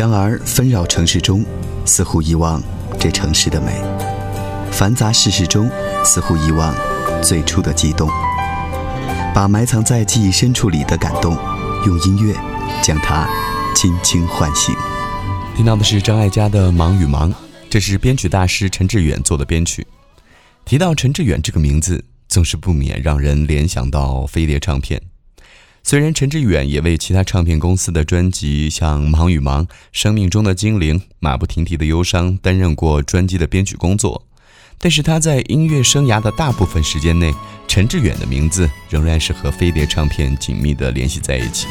然而纷扰城市中，似乎遗忘这城市的美；繁杂世事中，似乎遗忘最初的悸动。把埋藏在记忆深处里的感动，用音乐将它轻轻唤醒。听到的是张艾嘉的《忙与忙》，这是编曲大师陈志远做的编曲。提到陈志远这个名字，总是不免让人联想到飞碟唱片。虽然陈志远也为其他唱片公司的专辑，像《忙与忙》《生命中的精灵》《马不停蹄的忧伤》担任过专辑的编曲工作，但是他在音乐生涯的大部分时间内，陈志远的名字仍然是和飞碟唱片紧密地联系在一起。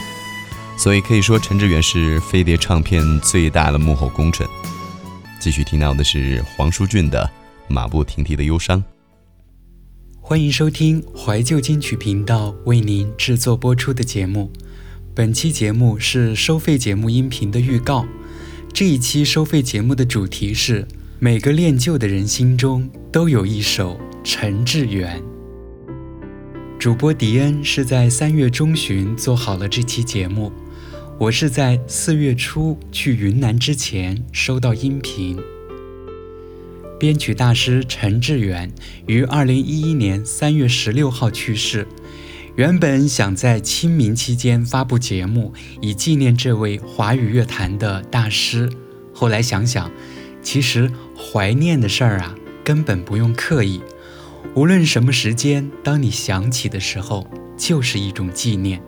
所以可以说，陈志远是飞碟唱片最大的幕后功臣。继续听到的是黄舒骏的《马不停蹄的忧伤》。欢迎收听怀旧金曲频道为您制作播出的节目。本期节目是收费节目音频的预告。这一期收费节目的主题是：每个恋旧的人心中都有一首陈志远。主播迪恩是在三月中旬做好了这期节目，我是在四月初去云南之前收到音频。编曲大师陈志远于二零一一年三月十六号去世。原本想在清明期间发布节目，以纪念这位华语乐坛的大师。后来想想，其实怀念的事儿啊，根本不用刻意。无论什么时间，当你想起的时候，就是一种纪念。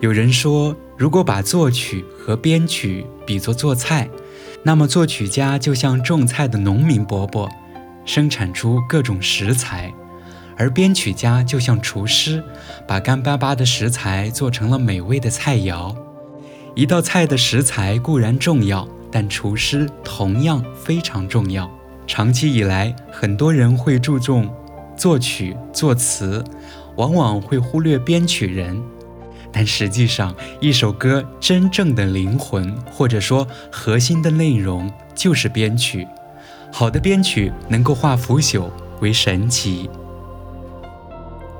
有人说，如果把作曲和编曲比作做菜，那么，作曲家就像种菜的农民伯伯，生产出各种食材；而编曲家就像厨师，把干巴巴的食材做成了美味的菜肴。一道菜的食材固然重要，但厨师同样非常重要。长期以来，很多人会注重作曲作词，往往会忽略编曲人。但实际上，一首歌真正的灵魂，或者说核心的内容，就是编曲。好的编曲能够化腐朽为神奇。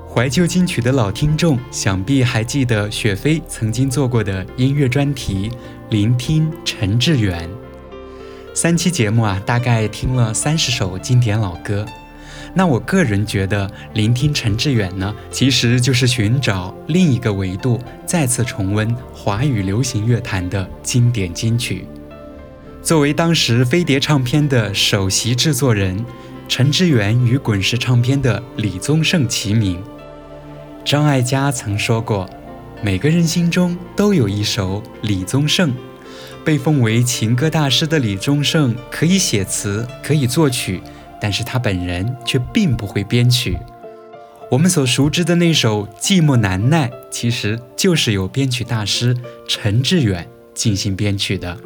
怀旧金曲的老听众，想必还记得雪飞曾经做过的音乐专题《聆听陈志远》。三期节目啊，大概听了三十首经典老歌。那我个人觉得，聆听陈志远呢，其实就是寻找另一个维度，再次重温华语流行乐坛的经典金曲。作为当时飞碟唱片的首席制作人，陈志远与滚石唱片的李宗盛齐名。张艾嘉曾说过：“每个人心中都有一首李宗盛。”被奉为情歌大师的李宗盛，可以写词，可以作曲。但是他本人却并不会编曲。我们所熟知的那首《寂寞难耐》，其实就是由编曲大师陈志远进行编曲的。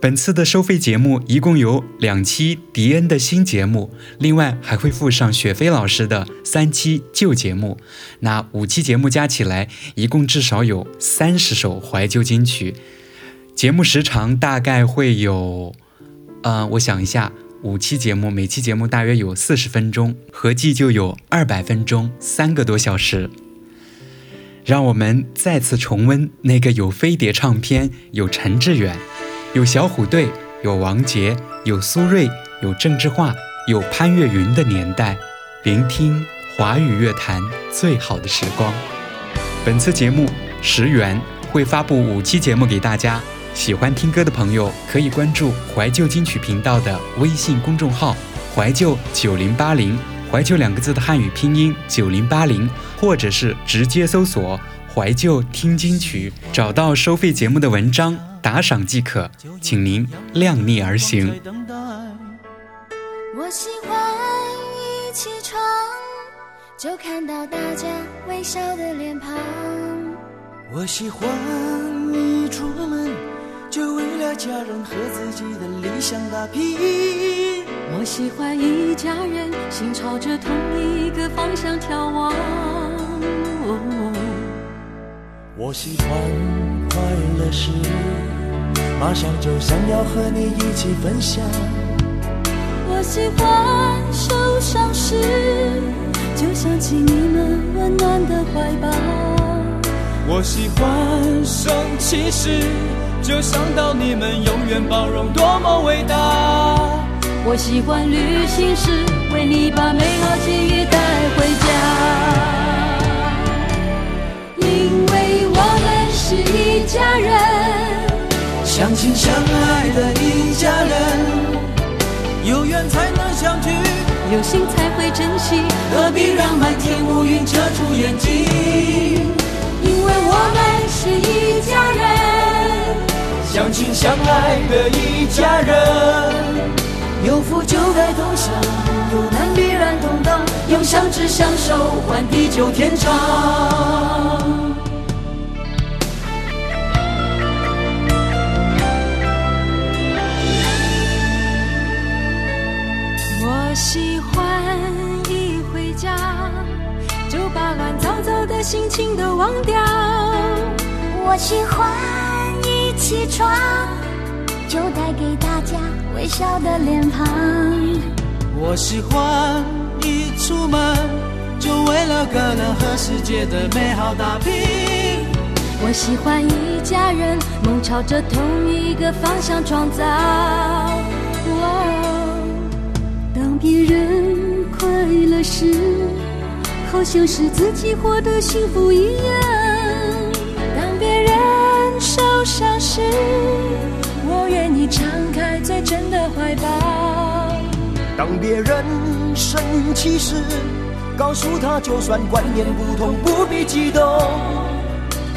本次的收费节目一共有两期迪恩的新节目，另外还会附上雪飞老师的三期旧节目。那五期节目加起来，一共至少有三十首怀旧金曲。节目时长大概会有，呃，我想一下。五期节目，每期节目大约有四十分钟，合计就有二百分钟，三个多小时。让我们再次重温那个有飞碟唱片、有陈志远、有小虎队、有王杰、有苏芮、有郑智化、有潘越云的年代，聆听华语乐坛最好的时光。本次节目十元会发布五期节目给大家。喜欢听歌的朋友可以关注怀旧金曲频道的微信公众号“怀旧九零八零”，怀旧两个字的汉语拼音九零八零，或者是直接搜索“怀旧听金曲”，找到收费节目的文章打赏即可，请您量力而行。我喜欢一起床就看到大家微笑的脸庞，我喜欢一出门。就为了家人和自己的理想打拼。我喜欢一家人心朝着同一个方向眺望。我喜欢快乐时，马上就想要和你一起分享。我喜欢受伤时，就想起你们温暖的怀抱。我喜欢生气时，就想到你们永远包容，多么伟大。我喜欢旅行时，为你把美好记忆带回家，因为我们是一家人，相亲相爱的一家人，有缘才能相聚，有心才会珍惜，何必让满天乌云遮住眼睛？因为我们是一家人，相亲相爱的一家人，有福就该同享，有难必然同当，用相知相守换地久天长。我喜欢一回家就把乱糟糟的心情都忘掉。我喜欢起床就带给大家微笑的脸庞。我喜欢一出门就为了可能和世界的美好打拼。我喜欢一家人梦朝着同一个方向创造。哦当别人快乐时，好像是自己获得幸福一样。受伤时，我愿意敞开最真的怀抱。当别人生气时，告诉他就算观念不同，不必激动。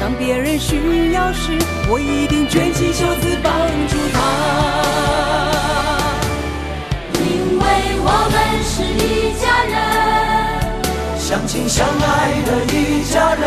当别人需要时，我一定卷起袖子帮助他。因为我们是一家人，相亲相爱的一家人，